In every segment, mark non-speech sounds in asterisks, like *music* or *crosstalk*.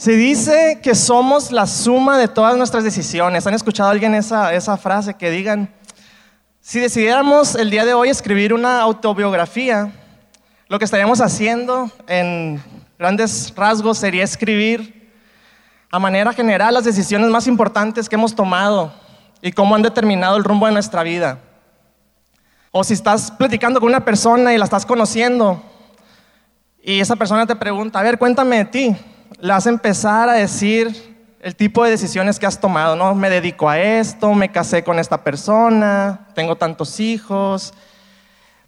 Se dice que somos la suma de todas nuestras decisiones. ¿Han escuchado alguien esa, esa frase que digan, si decidiéramos el día de hoy escribir una autobiografía, lo que estaríamos haciendo en grandes rasgos sería escribir a manera general las decisiones más importantes que hemos tomado y cómo han determinado el rumbo de nuestra vida. O si estás platicando con una persona y la estás conociendo y esa persona te pregunta, a ver, cuéntame de ti le vas a empezar a decir el tipo de decisiones que has tomado, ¿no? Me dedico a esto, me casé con esta persona, tengo tantos hijos,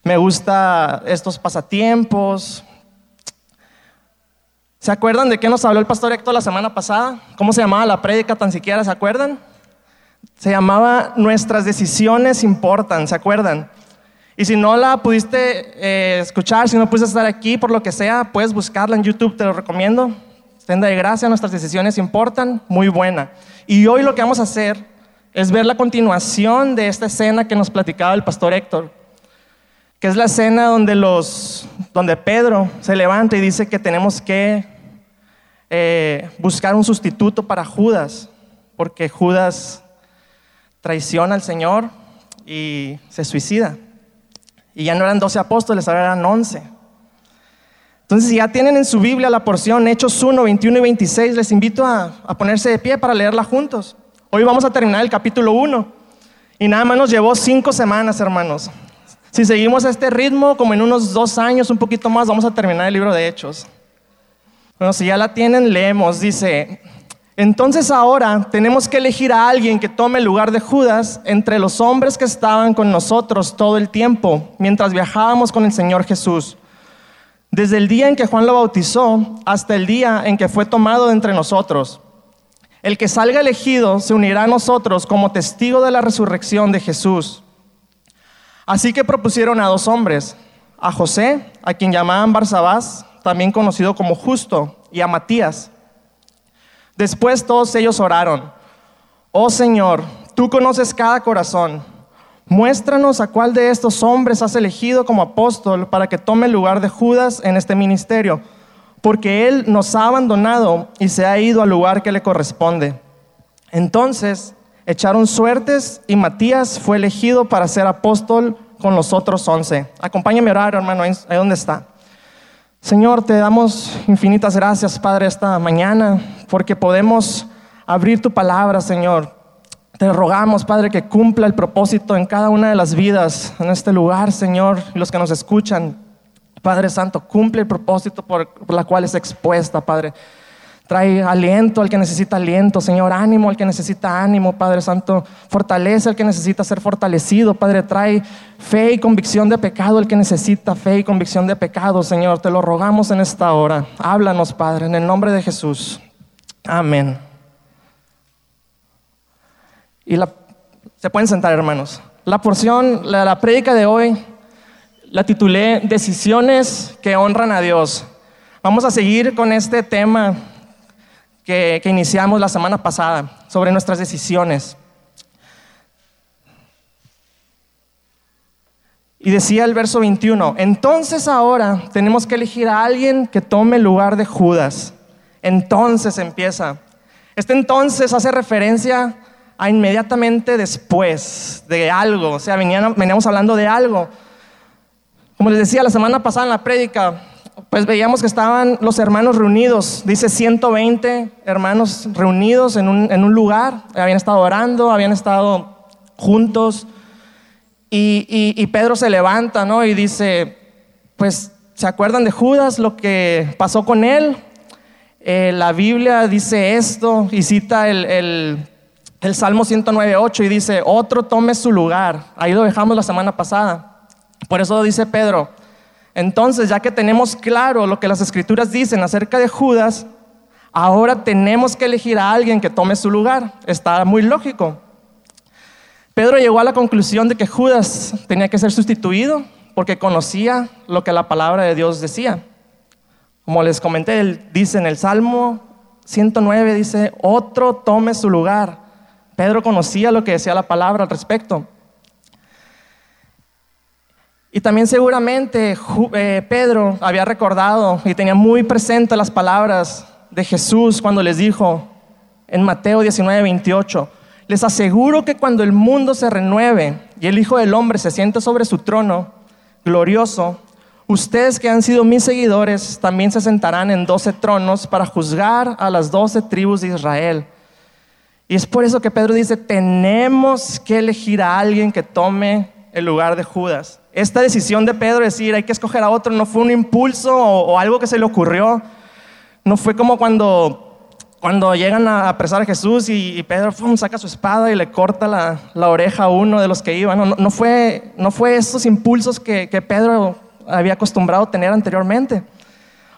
me gusta estos pasatiempos. ¿Se acuerdan de qué nos habló el pastor Héctor la semana pasada? ¿Cómo se llamaba la prédica tan siquiera? ¿Se acuerdan? Se llamaba Nuestras decisiones importan, ¿se acuerdan? Y si no la pudiste eh, escuchar, si no pudiste estar aquí por lo que sea, puedes buscarla en YouTube, te lo recomiendo. Tenda de gracia, nuestras decisiones importan, muy buena. Y hoy lo que vamos a hacer es ver la continuación de esta escena que nos platicaba el pastor Héctor, que es la escena donde, los, donde Pedro se levanta y dice que tenemos que eh, buscar un sustituto para Judas, porque Judas traiciona al Señor y se suicida. Y ya no eran 12 apóstoles, ahora eran 11. Entonces, si ya tienen en su Biblia la porción Hechos 1, 21 y 26, les invito a, ponerse de pie para leerla juntos. Hoy vamos a terminar el capítulo 1 y nada más nos llevó cinco semanas, hermanos. Si seguimos este ritmo, como en unos dos años, un poquito más, vamos a terminar el libro de Hechos. Bueno, si ya la tienen, leemos. Dice, entonces ahora tenemos que elegir a alguien que tome el lugar de Judas entre los hombres que estaban con nosotros todo el tiempo, mientras viajábamos con el Señor Jesús desde el día en que Juan lo bautizó hasta el día en que fue tomado entre nosotros. El que salga elegido se unirá a nosotros como testigo de la resurrección de Jesús. Así que propusieron a dos hombres, a José, a quien llamaban Barsabás, también conocido como Justo, y a Matías. Después todos ellos oraron, oh Señor, tú conoces cada corazón Muéstranos a cuál de estos hombres has elegido como apóstol para que tome el lugar de Judas en este ministerio, porque él nos ha abandonado y se ha ido al lugar que le corresponde. Entonces echaron suertes y Matías fue elegido para ser apóstol con los otros once. Acompáñame a orar, hermano, ahí donde está. Señor, te damos infinitas gracias, Padre, esta mañana, porque podemos abrir tu palabra, Señor te rogamos, Padre, que cumpla el propósito en cada una de las vidas en este lugar, Señor, y los que nos escuchan. Padre Santo, cumple el propósito por, la cual es expuesta, Padre. Trae aliento al que necesita aliento, Señor, ánimo al que necesita ánimo, Padre Santo. Fortalece al que necesita ser fortalecido, Padre. Trae fe y convicción de pecado al que necesita fe y convicción de pecado, Señor. Te lo rogamos en esta hora. Háblanos, Padre, en el nombre de Jesús. Amén. Y se pueden sentar, hermanos. La porción, la, la prédica de hoy, la titulé Decisiones que honran a Dios. Vamos a seguir con este tema que, que iniciamos la semana pasada sobre nuestras decisiones. Y decía el verso 21, entonces ahora tenemos que elegir a alguien que tome lugar de Judas. Entonces empieza. Este entonces hace referencia inmediatamente después de algo, o sea, veníamos hablando de algo. Como les decía la semana pasada en la prédica, pues veíamos que estaban los hermanos reunidos, dice 120 hermanos reunidos en un, lugar, habían estado orando, habían estado juntos, y, Pedro se levanta, ¿no? Y dice, pues, ¿se acuerdan de Judas, lo que pasó con él? Eh, la Biblia dice esto y cita el Salmo 109.8 y dice, otro tome su lugar. Ahí lo dejamos la semana pasada. Por eso dice Pedro, entonces ya que tenemos claro lo que las escrituras dicen acerca de Judas, ahora tenemos que elegir a alguien que tome su lugar. Está muy lógico. Pedro llegó a la conclusión de que Judas tenía que ser sustituido porque conocía lo que la palabra de Dios decía. Como les comenté, él dice en el Salmo 109, dice, otro tome su lugar. Pedro conocía lo que decía la palabra al respecto. Y también seguramente eh, Pedro había recordado y tenía muy presente las palabras de Jesús cuando les dijo en Mateo 19, 28, les aseguro que cuando el mundo se renueve y el Hijo del Hombre se siente sobre su trono glorioso, ustedes que han sido mis seguidores también se sentarán en doce tronos para juzgar a las doce tribus de Israel. Y es por eso que Pedro dice, tenemos que elegir a alguien que tome el lugar de Judas. Esta decisión de Pedro de decir, hay que escoger a otro, no fue un impulso o, algo que se le ocurrió. No fue como cuando cuando llegan a apresar a Jesús y, Pedro saca su espada y le corta la, oreja a uno de los que iban. No, fue, no fue esos impulsos que, Pedro había acostumbrado tener anteriormente.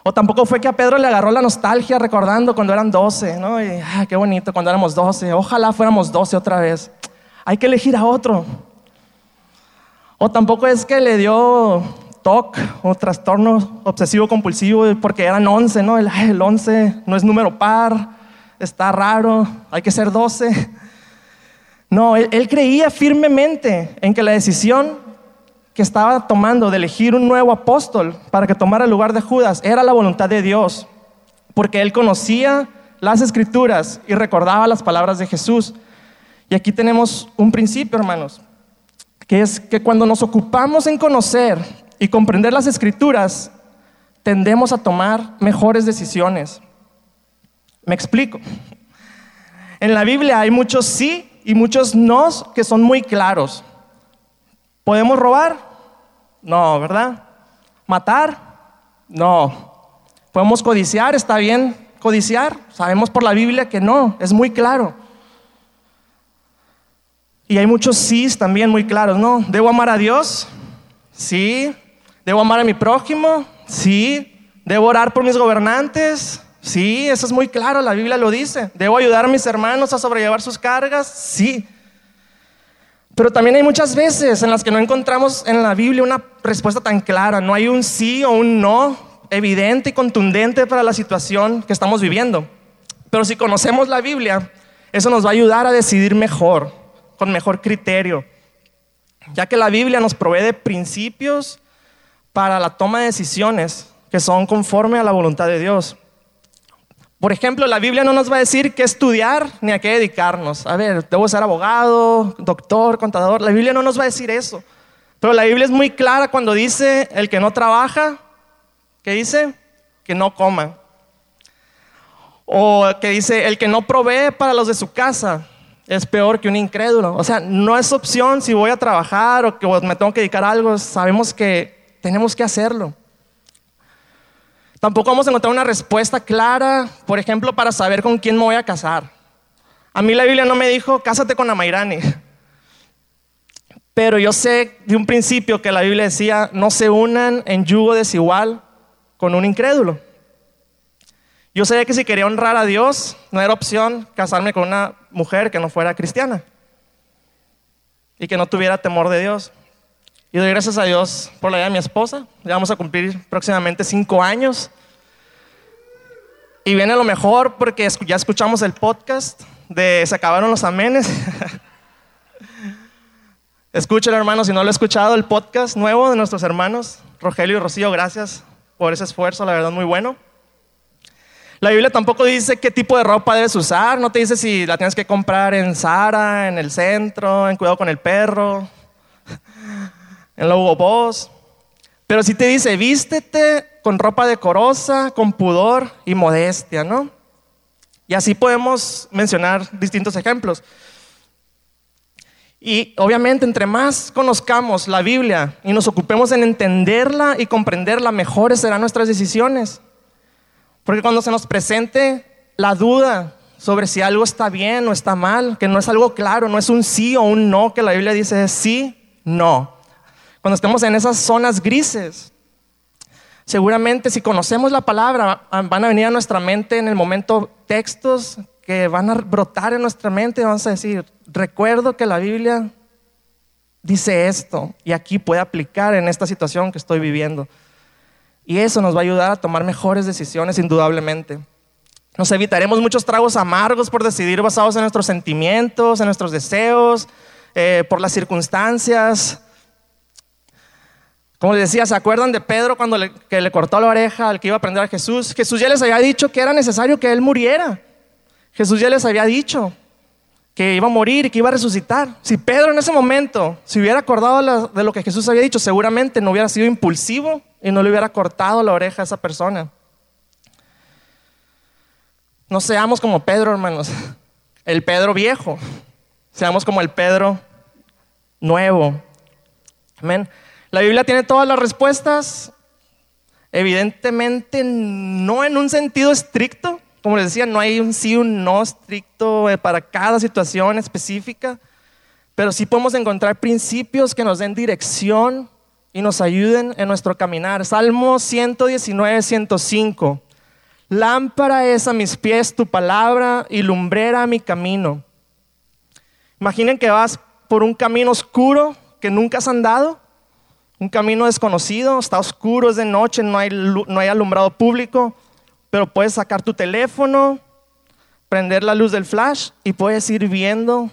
O tampoco fue que a Pedro le agarró la nostalgia recordando cuando eran 12, ¿no? Y, ah, qué bonito, cuando éramos 12. Ojalá fuéramos 12 otra vez. Hay que elegir a otro. O tampoco es que le dio TOC o trastorno obsesivo compulsivo porque eran 11, ¿no? El, el 11 no es número par, está raro, hay que ser 12. No, él, creía firmemente en que la decisión que estaba tomando de elegir un nuevo apóstol para que tomara el lugar de Judas era la voluntad de Dios, porque él conocía las escrituras y recordaba las palabras de Jesús. Y aquí tenemos un principio, hermanos, que es que cuando nos ocupamos en conocer y comprender las escrituras, tendemos a tomar mejores decisiones. Me explico. En la Biblia hay muchos sí y muchos no que son muy claros. ¿Podemos robar? No, ¿verdad? ¿Matar? No. ¿Podemos codiciar? ¿Está bien codiciar? Sabemos por la Biblia que no, es muy claro. Y hay muchos sí también muy claros, ¿no? ¿Debo amar a Dios? Sí. ¿Debo amar a mi prójimo? Sí. ¿Debo orar por mis gobernantes? Sí, eso es muy claro, la Biblia lo dice. ¿Debo ayudar a mis hermanos a sobrellevar sus cargas? Sí. Pero también hay muchas veces en las que no encontramos en la Biblia una respuesta tan clara. No hay un sí o un no evidente y contundente para la situación que estamos viviendo. Pero si conocemos la Biblia, eso nos va a ayudar a decidir mejor, con mejor criterio. Ya que la Biblia nos provee de principios para la toma de decisiones que son conforme a la voluntad de Dios. Por ejemplo, la Biblia no nos va a decir qué estudiar ni a qué dedicarnos. A ver, debo ser abogado, doctor, contador. La Biblia no nos va a decir eso. Pero la Biblia es muy clara cuando dice el que no trabaja, ¿qué dice? Que no coma. O que dice el que no provee para los de su casa es peor que un incrédulo. O sea, no es opción si voy a trabajar o que me tengo que dedicar a algo. Sabemos que tenemos que hacerlo. Tampoco vamos a encontrar una respuesta clara, por ejemplo, para saber con quién me voy a casar. A mí la Biblia no me dijo, cásate con Amairani. Pero yo sé de un principio que la Biblia decía, no se unan en yugo desigual con un incrédulo. Yo sabía que si quería honrar a Dios, no era opción casarme con una mujer que no fuera cristiana y que no tuviera temor de Dios. Y doy gracias a Dios por la vida de mi esposa. Ya vamos a cumplir próximamente cinco años. Y viene lo mejor porque ya escuchamos el podcast de Se acabaron los amenes. *laughs* Escúchelo, hermano, si no lo he escuchado, el podcast nuevo de nuestros hermanos, Rogelio y Rocío, gracias por ese esfuerzo, la verdad, muy bueno. La Biblia tampoco dice qué tipo de ropa debes usar, no te dice si la tienes que comprar en Sara, en el centro, en Cuidado con el Perro, en la Hugo Boss. Pero si te dice, vístete con ropa decorosa, con pudor y modestia, ¿no? Y así podemos mencionar distintos ejemplos. Y obviamente, entre más conozcamos la Biblia y nos ocupemos en entenderla y comprenderla, mejores serán nuestras decisiones. Porque cuando se nos presente la duda sobre si algo está bien o está mal, que no es algo claro, no es un sí o un no, que la Biblia dice sí, no. Cuando estemos en esas zonas grises, seguramente si conocemos la palabra, van a venir a nuestra mente en el momento textos que van a brotar en nuestra mente y vamos a decir, recuerdo que la Biblia dice esto y aquí puede aplicar en esta situación que estoy viviendo. Y eso nos va a ayudar a tomar mejores decisiones, indudablemente. Nos evitaremos muchos tragos amargos por decidir basados en nuestros sentimientos, en nuestros deseos, eh, por las circunstancias. Como les decía, ¿se acuerdan de Pedro cuando le, que le cortó la oreja al que iba a prender a Jesús? Jesús ya les había dicho que era necesario que él muriera. Jesús ya les había dicho que iba a morir y que iba a resucitar. Si Pedro en ese momento se hubiera acordado de lo que Jesús había dicho, seguramente no hubiera sido impulsivo y no le hubiera cortado la oreja a esa persona. No seamos como Pedro, hermanos, el Pedro viejo. Seamos como el Pedro nuevo. Amén. La Biblia tiene todas las respuestas. Evidentemente no en un sentido estricto, como les decía, no hay un sí, un no estricto eh, para cada situación específica, pero sí podemos encontrar principios que nos den dirección y nos ayuden en nuestro caminar. Salmo 119, 105. Lámpara es a mis pies tu palabra y lumbrera mi camino. Imaginen que vas por un camino oscuro que nunca has andado, un camino desconocido, está oscuro, es de noche, no hay, no hay alumbrado público pero puedes sacar tu teléfono, prender la luz del flash y puedes ir viendo,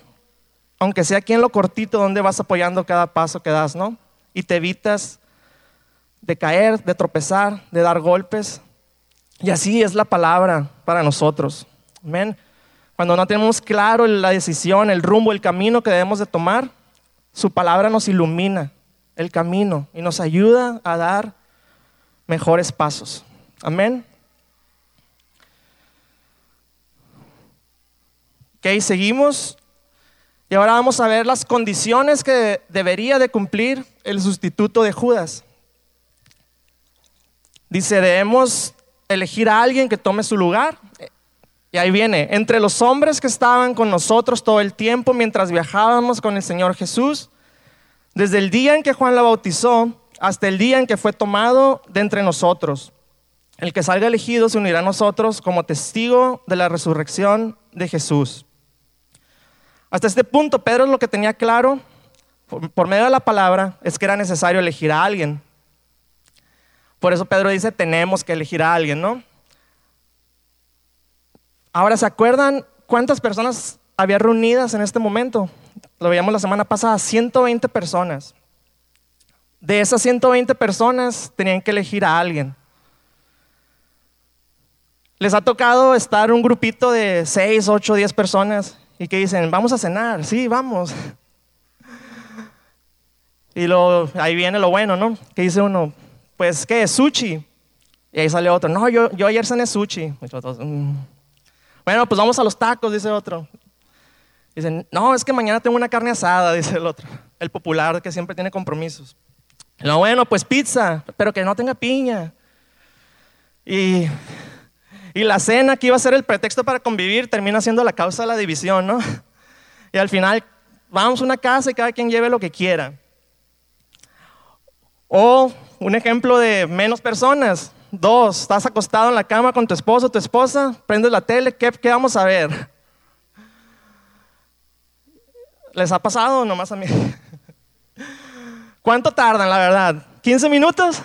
aunque sea aquí en lo cortito, donde vas apoyando cada paso que das, ¿no? Y te evitas de caer, de tropezar, de dar golpes. Y así es la palabra para nosotros. Amén. Cuando no tenemos claro la decisión, el rumbo, el camino que debemos de tomar, su palabra nos ilumina el camino y nos ayuda a dar mejores pasos. Amén. Ok, seguimos. Y ahora vamos a ver las condiciones que debería de cumplir el sustituto de Judas. Dice, debemos elegir a alguien que tome su lugar. Y ahí viene, entre los hombres que estaban con nosotros todo el tiempo mientras viajábamos con el Señor Jesús, desde el día en que Juan la bautizó hasta el día en que fue tomado de entre nosotros. El que salga elegido se unirá a nosotros como testigo de la resurrección de Jesús. Hasta este punto, Pedro lo que tenía claro por, medio de la palabra es que era necesario elegir a alguien. Por eso Pedro dice, tenemos que elegir a alguien, ¿no? Ahora, ¿se acuerdan cuántas personas había reunidas en este momento? Lo veíamos la semana pasada, 120 personas. De esas 120 personas tenían que elegir a alguien. Les ha tocado estar un grupito de 6, 8, 10 personas y que dicen, vamos a cenar, sí, vamos. *laughs* Y lo, ahí viene lo bueno, ¿no? Que dice uno, pues, ¿qué? ¿Sushi? Y ahí sale otro, no, yo, yo ayer cené sushi. Mm". Bueno, pues vamos a los tacos, dice otro. Dicen, no, es que mañana tengo una carne asada, *laughs* dice el otro. El popular que siempre tiene compromisos. No, bueno, pues pizza, pero que no tenga piña. Y y la cena que iba a ser el pretexto para convivir termina siendo la causa de la división, ¿no? *laughs* Y al final vamos a una casa y cada quien lleve lo que quiera. O un ejemplo de menos personas. Dos, estás acostado en la cama con tu esposo o tu esposa, prendes la tele, ¿qué, ¿qué, vamos a ver? ¿Les ha pasado nomás a mí? *laughs* ¿Cuánto tardan, la verdad? ¿15 minutos?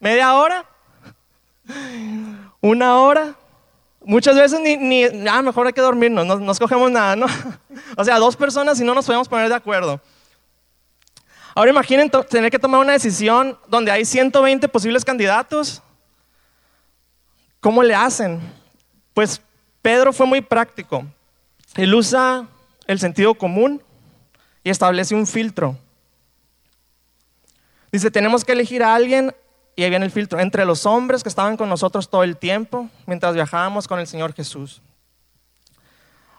¿Media hora? *laughs* una hora. Muchas veces ni, ni ah, mejor hay que dormirnos, no, no escogemos nada, ¿no? *laughs* O sea, dos personas y no nos podemos poner de acuerdo. Ahora imaginen tener que tomar una decisión donde hay 120 posibles candidatos. ¿Cómo le hacen? Pues Pedro fue muy práctico. Él usa el sentido común y establece un filtro. Dice, tenemos que elegir a alguien y ahí viene el filtro, entre los hombres que estaban con nosotros todo el tiempo mientras viajábamos con el Señor Jesús.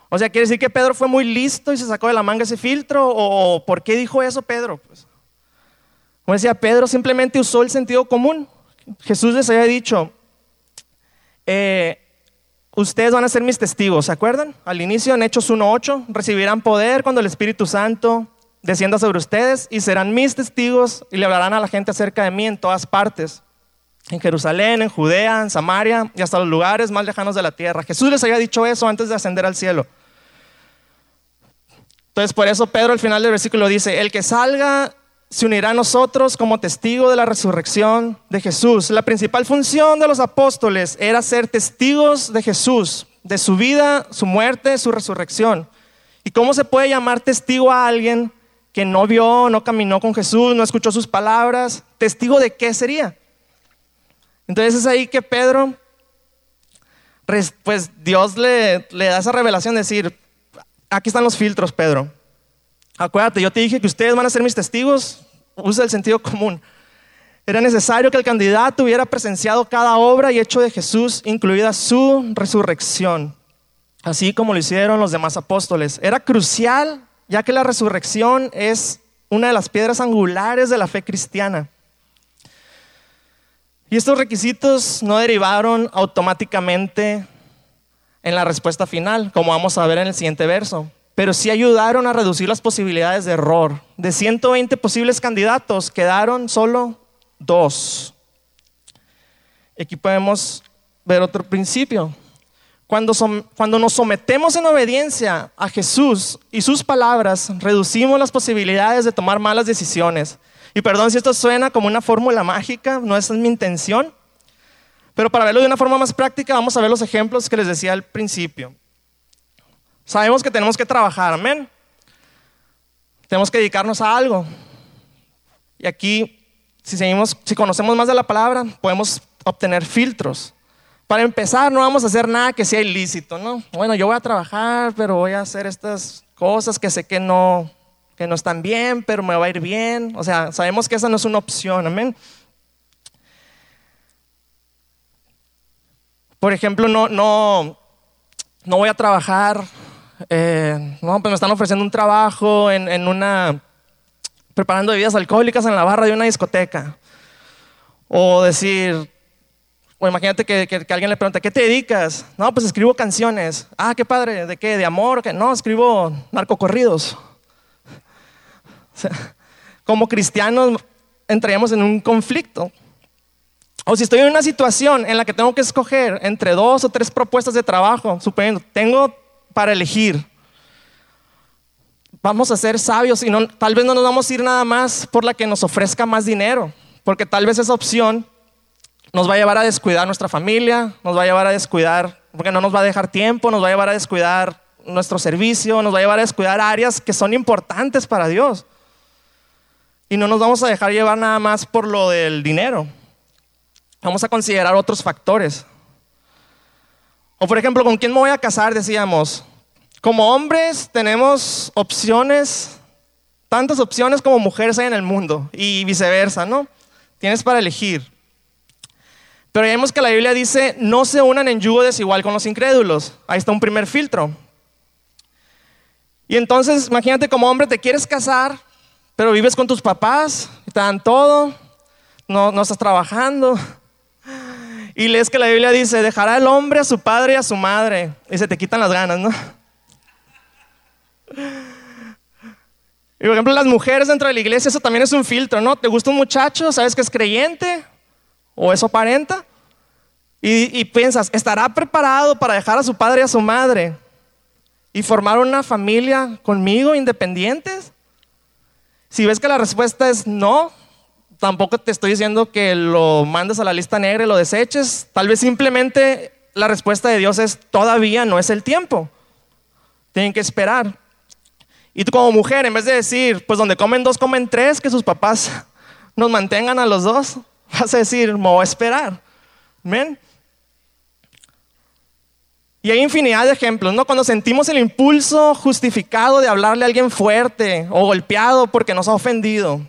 O sea, quiere decir que Pedro fue muy listo y se sacó de la manga ese filtro, o ¿por qué dijo eso Pedro? Pues, como decía, Pedro simplemente usó el sentido común. Jesús les había dicho, eh, ustedes van a ser mis testigos, ¿se acuerdan? Al inicio en Hechos 1.8, recibirán poder cuando el Espíritu Santo descienda sobre ustedes y serán mis testigos y le hablarán a la gente acerca de mí en todas partes, en Jerusalén, en Judea, en Samaria y hasta los lugares más lejanos de la tierra. Jesús les había dicho eso antes de ascender al cielo. Entonces por eso Pedro al final del versículo dice, el que salga se unirá a nosotros como testigo de la resurrección de Jesús. La principal función de los apóstoles era ser testigos de Jesús, de su vida, su muerte, su resurrección. ¿Y cómo se puede llamar testigo a alguien que no vio, no caminó con Jesús, no escuchó sus palabras, testigo de qué sería. Entonces es ahí que Pedro, pues Dios le, le da esa revelación de decir, aquí están los filtros, Pedro. Acuérdate, yo te dije que ustedes van a ser mis testigos, usa el sentido común. Era necesario que el candidato hubiera presenciado cada obra y hecho de Jesús, incluida su resurrección, así como lo hicieron los demás apóstoles. Era crucial, ya que la resurrección es una de las piedras angulares de la fe cristiana. Y estos requisitos no derivaron automáticamente en la respuesta final, como vamos a ver en el siguiente verso, pero sí ayudaron a reducir las posibilidades de error. De 120 posibles candidatos, quedaron solo dos. Aquí podemos ver otro principio. Cuando, cuando nos sometemos en obediencia a Jesús y sus palabras, reducimos las posibilidades de tomar malas decisiones. Y perdón si esto suena como una fórmula mágica, no es mi intención, pero para verlo de una forma más práctica, vamos a ver los ejemplos que les decía al principio. Sabemos que tenemos que trabajar, amén. Tenemos que dedicarnos a algo. Y aquí si, seguimos, si conocemos más de la palabra, podemos obtener filtros. Para empezar, no vamos a hacer nada que sea ilícito, ¿no? Bueno, yo voy a trabajar, pero voy a hacer estas cosas que sé que no, que no están bien, pero me va a ir bien. O sea, sabemos que esa no es una opción, amén. Por ejemplo, no, no, no voy a trabajar, eh, no, pues me están ofreciendo un trabajo en, en una preparando bebidas alcohólicas en la barra de una discoteca. O decir, o imagínate que, que, alguien le pregunta, ¿qué te dedicas? No, pues escribo canciones. Ah, qué padre, ¿de qué? ¿De amor? No, escribo narcocorridos. Como cristianos entraríamos en un conflicto. O si estoy en una situación en la que tengo que escoger entre dos o tres propuestas de trabajo, suponiendo, tengo para elegir vamos a ser sabios y no, tal vez no nos vamos a ir nada más por la que nos ofrezca más dinero, porque tal vez esa opción nos va a llevar a descuidar nuestra familia, nos va a llevar a descuidar, porque no nos va a dejar tiempo, nos va a llevar a descuidar nuestro servicio, nos va a llevar a descuidar áreas que son importantes para Dios. Y no nos vamos a dejar llevar nada más por lo del dinero. Vamos a considerar otros factores. O por ejemplo, ¿con quién me voy a casar? Decíamos, como hombres tenemos opciones, tantas opciones como mujeres hay en el mundo y viceversa, ¿no? Tienes para elegir. Pero vemos que la Biblia dice, no se unan en yugo desigual con los incrédulos. Ahí está un primer filtro. Y entonces, imagínate como hombre te quieres casar, pero vives con tus papás, te dan todo, no, no estás trabajando. Y lees que la Biblia dice, dejará el hombre a su padre y a su madre. Y se te quitan las ganas, ¿no? *laughs* Y por ejemplo, las mujeres dentro de la iglesia, eso también es un filtro, ¿no? ¿Te gusta un muchacho? ¿Sabes que es creyente? ¿O eso aparenta? Y, y, piensas, ¿estará preparado para dejar a su padre y a su madre y formar una familia conmigo independientes? Si ves que la respuesta es no, tampoco te estoy diciendo que lo mandes a la lista negra y lo deseches. Tal vez simplemente la respuesta de Dios es todavía no es el tiempo. Tienen que esperar. Y tú como mujer, en vez de decir, pues donde comen dos, comen tres, que sus papás *laughs* nos mantengan a los dos, *laughs* vas a decir, me voy a esperar. Y hay infinidad de ejemplos, ¿no? Cuando sentimos el impulso justificado de hablarle a alguien fuerte o golpeado porque nos ha ofendido.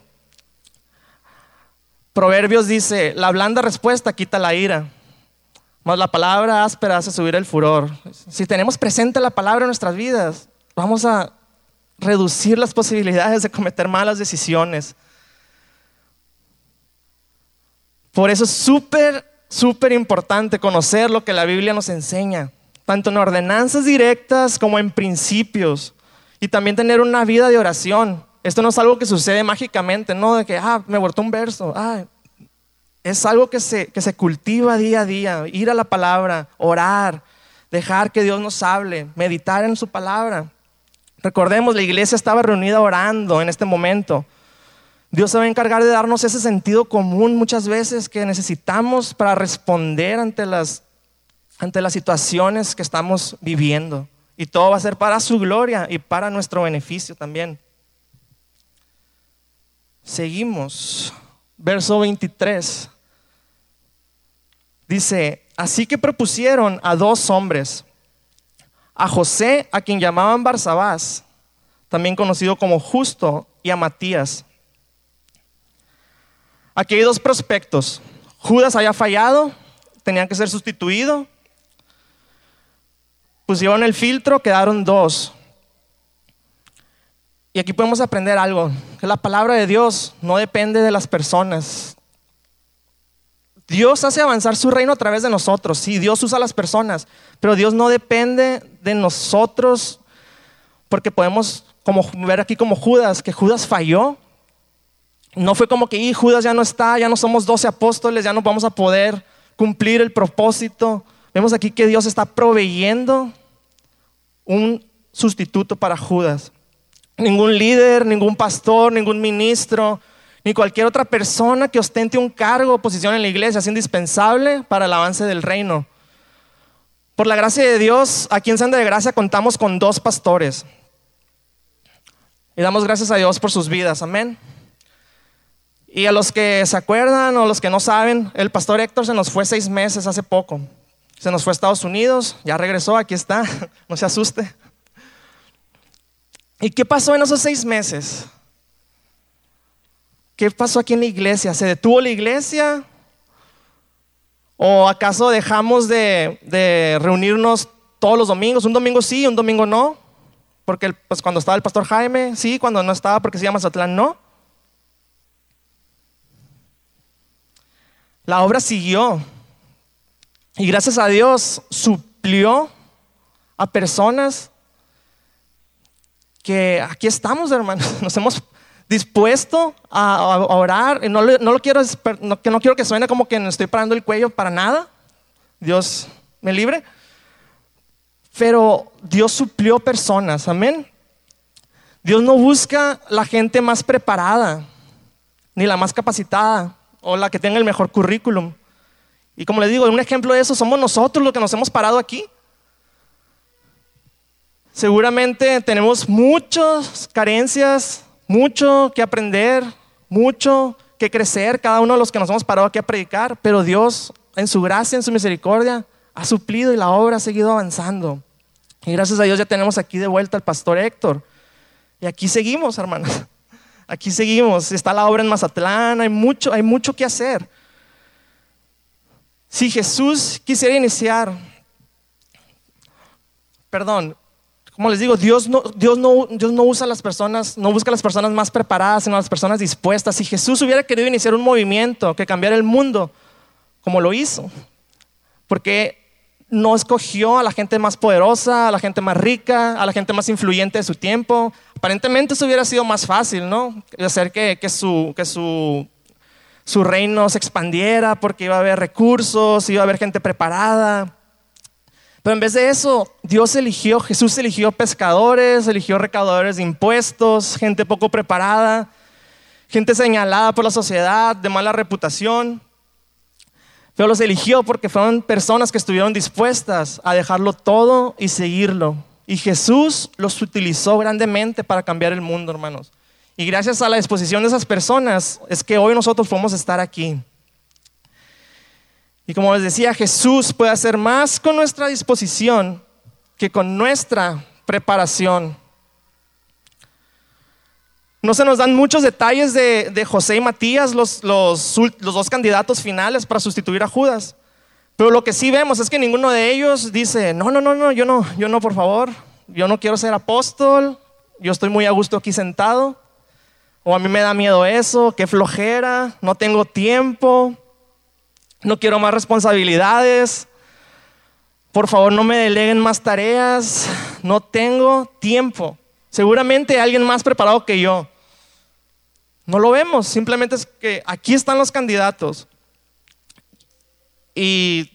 Proverbios dice, la blanda respuesta quita la ira, más la palabra áspera hace subir el furor. Si tenemos presente la palabra en nuestras vidas, vamos a reducir las posibilidades de cometer malas decisiones. Por eso es súper, súper importante conocer lo que la Biblia nos enseña, tanto en ordenanzas directas como en principios, y también tener una vida de oración. Esto no es algo que sucede mágicamente, no de que, ah, me vuelto un verso. Ah, es algo que se, que se cultiva día a día, ir a la palabra, orar, dejar que Dios nos hable, meditar en su palabra. Recordemos, la iglesia estaba reunida orando en este momento. Dios se va a encargar de darnos ese sentido común muchas veces que necesitamos para responder ante las, ante las situaciones que estamos viviendo. Y todo va a ser para su gloria y para nuestro beneficio también. Seguimos. Verso 23. Dice, así que propusieron a dos hombres, a José, a quien llamaban Barsabás, también conocido como Justo, y a Matías. Aquí hay dos prospectos. Judas había fallado, tenían que ser sustituido. Pusieron el filtro, quedaron dos. Y aquí podemos aprender algo, que la palabra de Dios no depende de las personas. Dios hace avanzar su reino a través de nosotros. Sí, Dios usa a las personas, pero Dios no depende de nosotros porque podemos como ver aquí como Judas, que Judas falló. No fue como que y Judas ya no está, ya no somos doce apóstoles, ya no vamos a poder cumplir el propósito. Vemos aquí que Dios está proveyendo un sustituto para Judas. Ningún líder, ningún pastor, ningún ministro, ni cualquier otra persona que ostente un cargo o posición en la iglesia es indispensable para el avance del reino. Por la gracia de Dios, aquí en Santa de Gracia contamos con dos pastores. Y damos gracias a Dios por sus vidas, amén. Y a los que se acuerdan o los que no saben, el pastor Héctor se nos fue seis meses hace poco. Se nos fue a Estados Unidos, ya regresó, aquí está, *laughs* no se asuste. ¿Y qué pasó en esos seis meses? ¿Qué pasó aquí en la iglesia? ¿Se detuvo la iglesia? ¿O acaso dejamos de, reunirnos todos los domingos? Un domingo sí, un domingo no. Porque pues, cuando estaba el pastor Jaime, sí, cuando no estaba porque se llama Mazatlán, no. La obra siguió. Y gracias a Dios suplió a personas que aquí estamos, hermanos. *laughs* Nos hemos dispuesto a, orar. Y no, lo quiero, no, que no quiero que suene como que me estoy parando el cuello para nada. Dios me libre. Pero Dios suplió personas, amén. Dios no busca la gente más preparada, ni la más capacitada, o la que tenga el mejor currículum. Y como les digo, un ejemplo de eso somos nosotros los que nos hemos parado aquí. Seguramente tenemos muchas carencias, mucho que aprender, mucho que crecer, cada uno de los que nos hemos parado aquí a predicar, pero Dios en su gracia, en su misericordia, ha suplido y la obra ha seguido avanzando. Y gracias a Dios ya tenemos aquí de vuelta al pastor Héctor. Y aquí seguimos, hermanos. *laughs* Aquí seguimos. Está la obra en Mazatlán, hay mucho, hay mucho que hacer. Si Jesús quisiera iniciar, perdón, como les digo, Dios no, Dios no, Dios no usa a las personas, no busca a las personas más preparadas, sino a las personas dispuestas. Si Jesús hubiera querido iniciar un movimiento que cambiara el mundo, como lo hizo, porque no escogió a la gente más poderosa, a la gente más rica, a la gente más influyente de su tiempo. Aparentemente eso hubiera sido más fácil, ¿no? Hacer que, que, su, que su, su reino se expandiera porque iba a haber recursos, iba a haber gente preparada. Pero en vez de eso, Dios eligió, Jesús eligió pescadores, eligió recaudadores de impuestos, gente poco preparada, gente señalada por la sociedad, de mala reputación. Pero los eligió porque fueron personas que estuvieron dispuestas a dejarlo todo y seguirlo. Y Jesús los utilizó grandemente para cambiar el mundo, hermanos. Y gracias a la disposición de esas personas es que hoy nosotros podemos estar aquí. Y como les decía, Jesús puede hacer más con nuestra disposición que con nuestra preparación. No se nos dan muchos detalles de, José y Matías, los, los, dos candidatos finales para sustituir a Judas. Pero lo que sí vemos es que ninguno de ellos dice, no, no, no, no, yo no, yo no, por favor, yo no quiero ser apóstol, yo estoy muy a gusto aquí sentado, o a mí me da miedo eso, qué flojera, no tengo tiempo, no quiero más responsabilidades, por favor no me deleguen más tareas, no tengo tiempo. Seguramente alguien más preparado que yo. No lo vemos, simplemente es que aquí están los candidatos. Y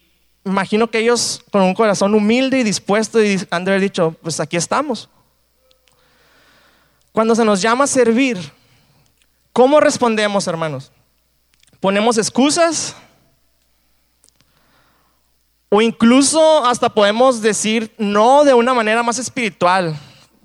imagino que ellos con un corazón humilde y dispuesto han de haber dicho, pues aquí estamos. Cuando se nos llama a servir, ¿cómo respondemos, hermanos? ¿Ponemos excusas? O incluso hasta podemos decir no de una manera más espiritual.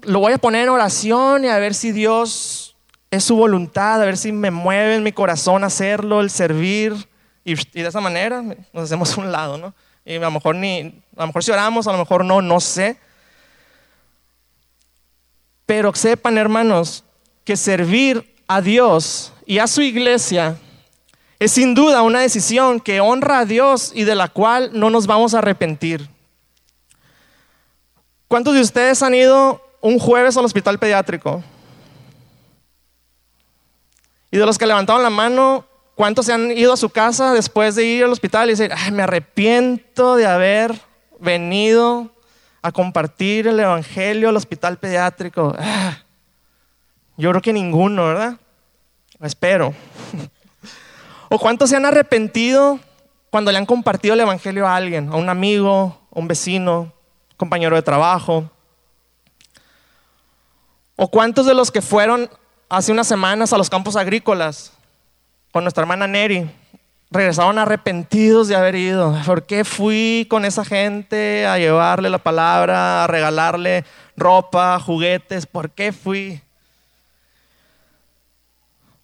Lo voy a poner en oración y a ver si Dios es su voluntad, a ver si me mueve en mi corazón hacerlo, el servir. Y, de esa manera nos hacemos un lado, ¿no? Y a lo mejor ni, a lo mejor si oramos, a lo mejor no, no sé. Pero sepan, hermanos, que servir a Dios y a su iglesia es sin duda una decisión que honra a Dios y de la cual no nos vamos a arrepentir. ¿Cuántos de ustedes han ido un jueves al hospital pediátrico? Y de los que levantaron la mano, ¿cuántos se han ido a su casa después de ir al hospital y decir, Ay, me arrepiento de haber venido a compartir el Evangelio al hospital pediátrico? Ah, yo creo que ninguno, ¿verdad? Espero. ¿O cuántos se han arrepentido cuando le han compartido el Evangelio a alguien, a un amigo, a un vecino, compañero de trabajo? ¿O cuántos de los que fueron hace unas semanas a los campos agrícolas con nuestra hermana Neri regresaron arrepentidos de haber ido? ¿Por qué fui con esa gente a llevarle la palabra, a regalarle ropa, juguetes? ¿Por qué fui?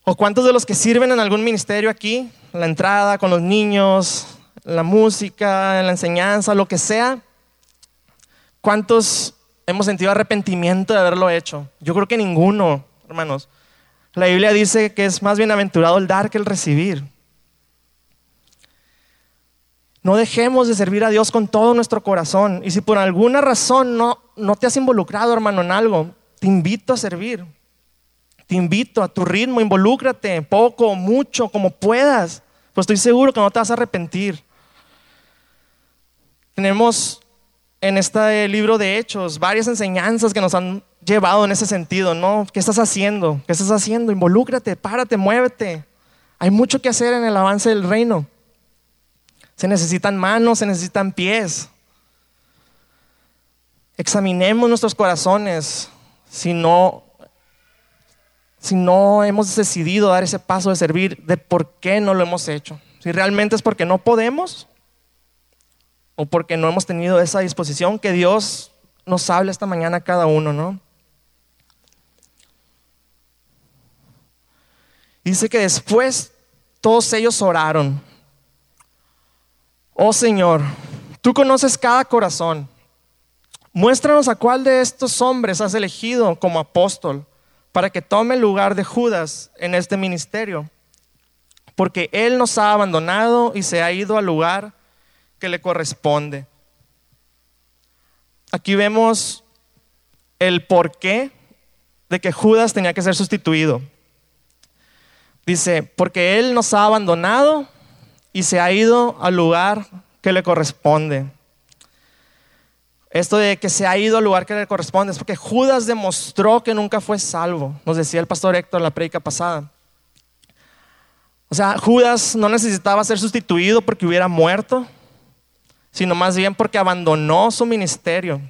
¿O cuántos de los que sirven en algún ministerio aquí, la entrada, con los niños, la música, la enseñanza, lo que sea, cuántos hemos sentido arrepentimiento de haberlo hecho? Yo creo que ninguno, hermanos. La Biblia dice que es más bienaventurado el dar que el recibir. No dejemos de servir a Dios con todo nuestro corazón. Y si por alguna razón no, no te has involucrado, hermano, en algo, te invito a servir. Te invito a tu ritmo, involúcrate, poco, mucho, como puedas. Pues estoy seguro que no te vas a arrepentir. Tenemos en este libro de Hechos varias enseñanzas que nos han llevado en ese sentido, ¿no? ¿Qué estás haciendo? ¿Qué estás haciendo? Involúcrate, párate, muévete. Hay mucho que hacer en el avance del reino. Se necesitan manos, se necesitan pies. Examinemos nuestros corazones si no si no hemos decidido dar ese paso de servir, de por qué no lo hemos hecho. Si realmente es porque no podemos o porque no hemos tenido esa disposición, que Dios nos hable esta mañana a cada uno, ¿no? Dice que después todos ellos oraron. Oh Señor, tú conoces cada corazón. Muéstranos a cuál de estos hombres has elegido como apóstol para que tome el lugar de Judas en este ministerio, porque él nos ha abandonado y se ha ido al lugar que le corresponde. Aquí vemos el porqué de que Judas tenía que ser sustituido. Dice, porque él nos ha abandonado y se ha ido al lugar que le corresponde. Esto de que se ha ido al lugar que le corresponde es porque Judas demostró que nunca fue salvo, nos decía el pastor Héctor en la predica pasada. O sea, Judas no necesitaba ser sustituido porque hubiera muerto, sino más bien porque abandonó su ministerio.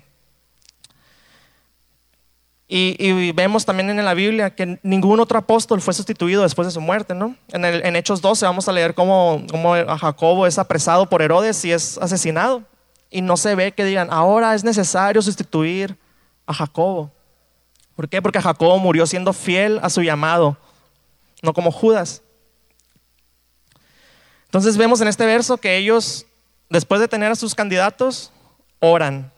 Y, vemos también en la Biblia que ningún otro apóstol fue sustituido después de su muerte, ¿no? En, Hechos 12 vamos a leer cómo, cómo a Jacobo es apresado por Herodes y es asesinado y no se ve que digan, ahora es necesario sustituir a Jacobo. ¿Por qué? Porque Jacobo murió siendo fiel a su llamado, no como Judas. Entonces vemos en este verso que ellos, después de tener a sus candidatos, oran.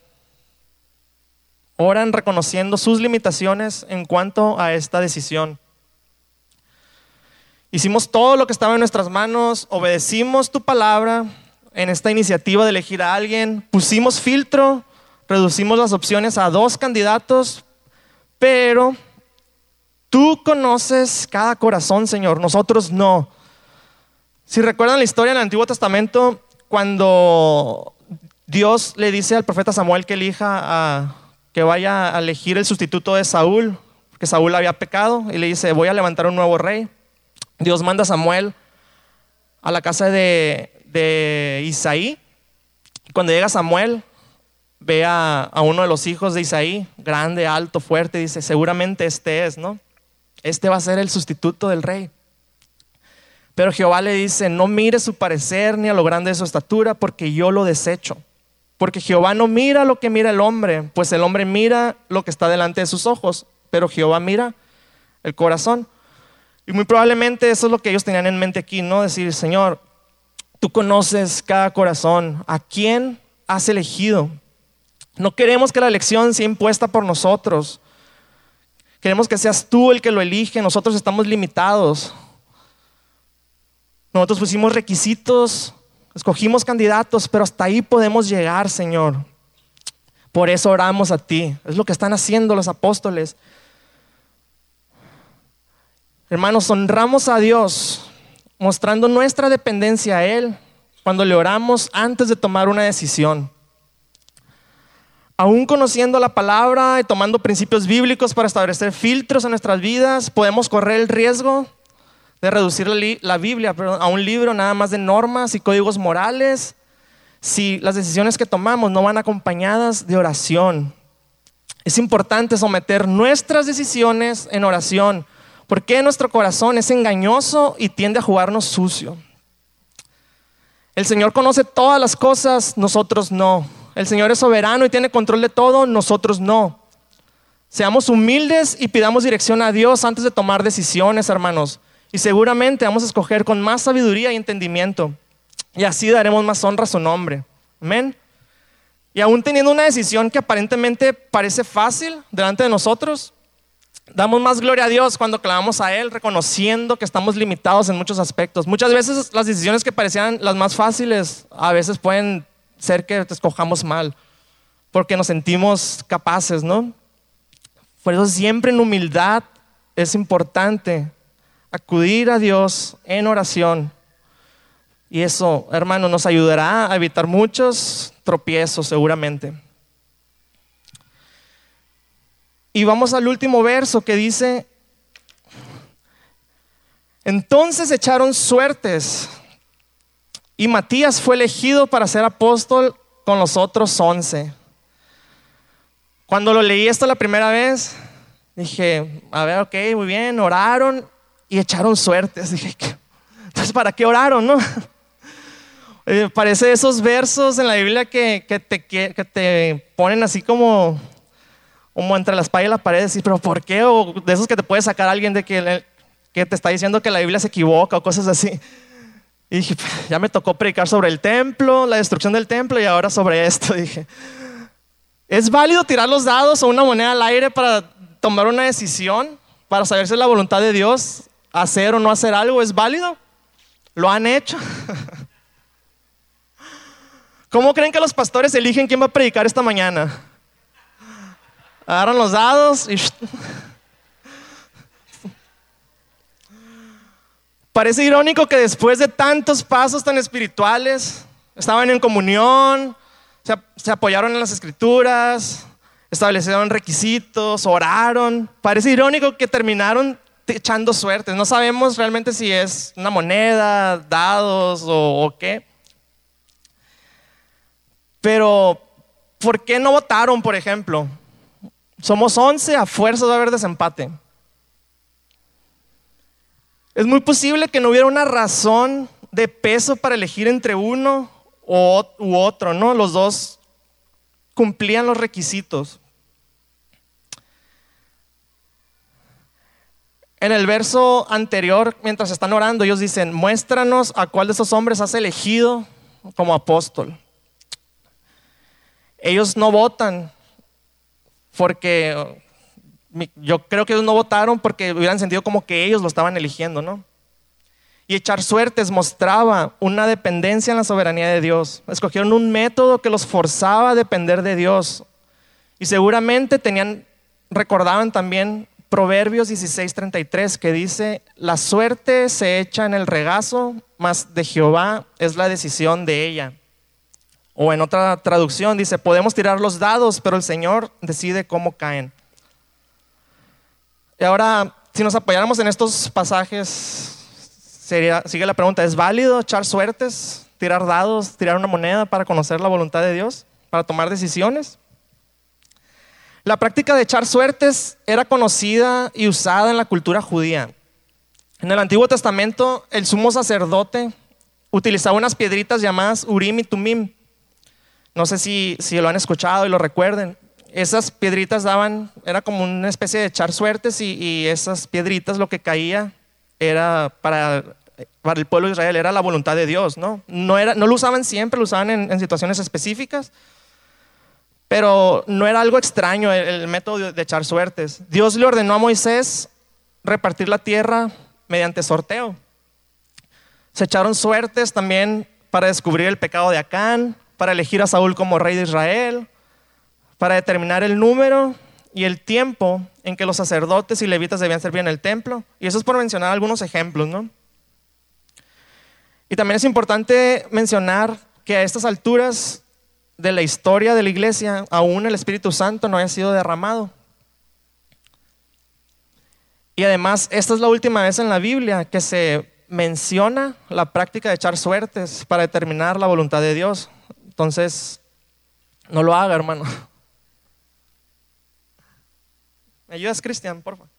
Oran reconociendo sus limitaciones en cuanto a esta decisión. Hicimos todo lo que estaba en nuestras manos, obedecimos tu palabra, en esta iniciativa de elegir a alguien, pusimos filtro, reducimos las opciones a dos candidatos, pero tú conoces cada corazón, Señor, nosotros no. Si recuerdan la historia en el Antiguo Testamento, cuando Dios le dice al profeta Samuel que elija que vaya a elegir el sustituto de Saúl, porque Saúl había pecado, y le dice, voy a levantar un nuevo rey. Dios manda a Samuel a la casa de, de Isaí. Cuando llega Samuel, ve a, uno de los hijos de Isaí, grande, alto, fuerte, dice, seguramente este es, ¿no? Este va a ser el sustituto del rey. Pero Jehová le dice, no mire su parecer ni a lo grande de su estatura, porque yo lo desecho. Porque Jehová no mira lo que mira el hombre, pues el hombre mira lo que está delante de sus ojos, pero Jehová mira el corazón. Y muy probablemente eso es lo que ellos tenían en mente aquí, ¿no? Decir, Señor, tú conoces cada corazón. ¿A quién has elegido? No queremos que la elección sea impuesta por nosotros. Queremos que seas tú el que lo elige. Nosotros estamos limitados. Nosotros pusimos requisitos, escogimos candidatos, pero hasta ahí podemos llegar, Señor. Por eso oramos a ti. Es lo que están haciendo los apóstoles. Hermanos, honramos a Dios mostrando nuestra dependencia a Él cuando le oramos antes de tomar una decisión. Aún conociendo la palabra y tomando principios bíblicos para establecer filtros en nuestras vidas, podemos correr el riesgo de reducir la, Biblia a un libro nada más de normas y códigos morales si las decisiones que tomamos no van acompañadas de oración. Es importante someter nuestras decisiones en oración, porque nuestro corazón es engañoso y tiende a jugarnos sucio. El Señor conoce todas las cosas, nosotros no. El Señor es soberano y tiene control de todo, nosotros no. Seamos humildes y pidamos dirección a Dios antes de tomar decisiones, hermanos. Y seguramente vamos a escoger con más sabiduría y entendimiento. Y así daremos más honra a su nombre. Amén. Y aún teniendo una decisión que aparentemente parece fácil delante de nosotros, damos más gloria a Dios cuando clamamos a Él, reconociendo que estamos limitados en muchos aspectos. Muchas veces las decisiones que parecían las más fáciles, a veces pueden ser que te escojamos mal, porque nos sentimos capaces, ¿no? Por eso siempre en humildad es importante acudir a Dios en oración. Y eso, hermano, nos ayudará a evitar muchos tropiezos seguramente. Y vamos al último verso que dice, entonces echaron suertes y Matías fue elegido para ser apóstol con los otros once. Cuando lo leí esto la primera vez, dije, a ver, ok, muy bien, oraron y echaron suertes. *laughs* Dije, entonces, ¿para qué oraron, no? *laughs* Eh, parece esos versos en la Biblia que, que, te, que, te ponen así como, como entre la espalda y la pared, y pero ¿por qué? O de esos que te puede sacar alguien de que, que te está diciendo que la Biblia se equivoca o cosas así. Y dije, ya me tocó predicar sobre el templo, la destrucción del templo y ahora sobre esto. *laughs* Dije, ¿es válido tirar los dados o una moneda al aire para tomar una decisión? Para saber si es la voluntad de Dios hacer o no hacer algo. ¿Es válido? ¿Lo han hecho? *laughs* ¿Cómo creen que los pastores eligen quién va a predicar esta mañana? Agarran los dados y... Parece irónico que después de tantos pasos tan espirituales, estaban en comunión, se, apoyaron en las escrituras, establecieron requisitos, oraron. Parece irónico que terminaron echando suertes. No sabemos realmente si es una moneda, dados o, o qué. Pero, ¿por qué no votaron, por ejemplo? Somos 11, a fuerza de haber desempate. Es muy posible que no hubiera una razón de peso para elegir entre uno u otro, ¿no? Los dos cumplían los requisitos. En el verso anterior, mientras están orando, ellos dicen, muéstranos a cuál de esos hombres has elegido como apóstol. Ellos no votan porque yo creo que ellos no votaron porque hubieran sentido como que ellos lo estaban eligiendo, ¿no? Y echar suertes mostraba una dependencia en la soberanía de Dios. Escogieron un método que los forzaba a depender de Dios. Y seguramente tenían, recordaban también Proverbios 16:33 que dice, la suerte se echa en el regazo, mas de Jehová es la decisión de ella. O en otra traducción dice, podemos tirar los dados, pero el Señor decide cómo caen. Y ahora, si nos apoyáramos en estos pasajes, sería, sigue la pregunta, ¿es válido echar suertes, tirar dados, tirar una moneda para conocer la voluntad de Dios, para tomar decisiones? La práctica de echar suertes era conocida y usada en la cultura judía. En el Antiguo Testamento, el sumo sacerdote utilizaba unas piedritas llamadas Urim y Tumim. No sé si, lo han escuchado y lo recuerden esas piedritas daban, era como una especie de echar suertes y, esas piedritas lo que caía era para, el pueblo de Israel, era la voluntad de Dios, ¿no? No, lo usaban siempre, lo usaban en, situaciones específicas, pero no era algo extraño el método de echar suertes. Dios le ordenó a Moisés repartir la tierra mediante sorteo. Se echaron suertes también para descubrir el pecado de Acán, para elegir a Saúl como rey de Israel, para determinar el número y el tiempo en que los sacerdotes y levitas debían servir en el templo. Y eso es por mencionar algunos ejemplos, ¿no? Y también es importante mencionar que a estas alturas de la historia de la iglesia, aún el Espíritu Santo no haya sido derramado. Y además, esta es la última vez en la Biblia que se menciona la práctica de echar suertes para determinar la voluntad de Dios. Entonces, no lo haga, hermano. ¿Me ayudas, Cristian, por favor?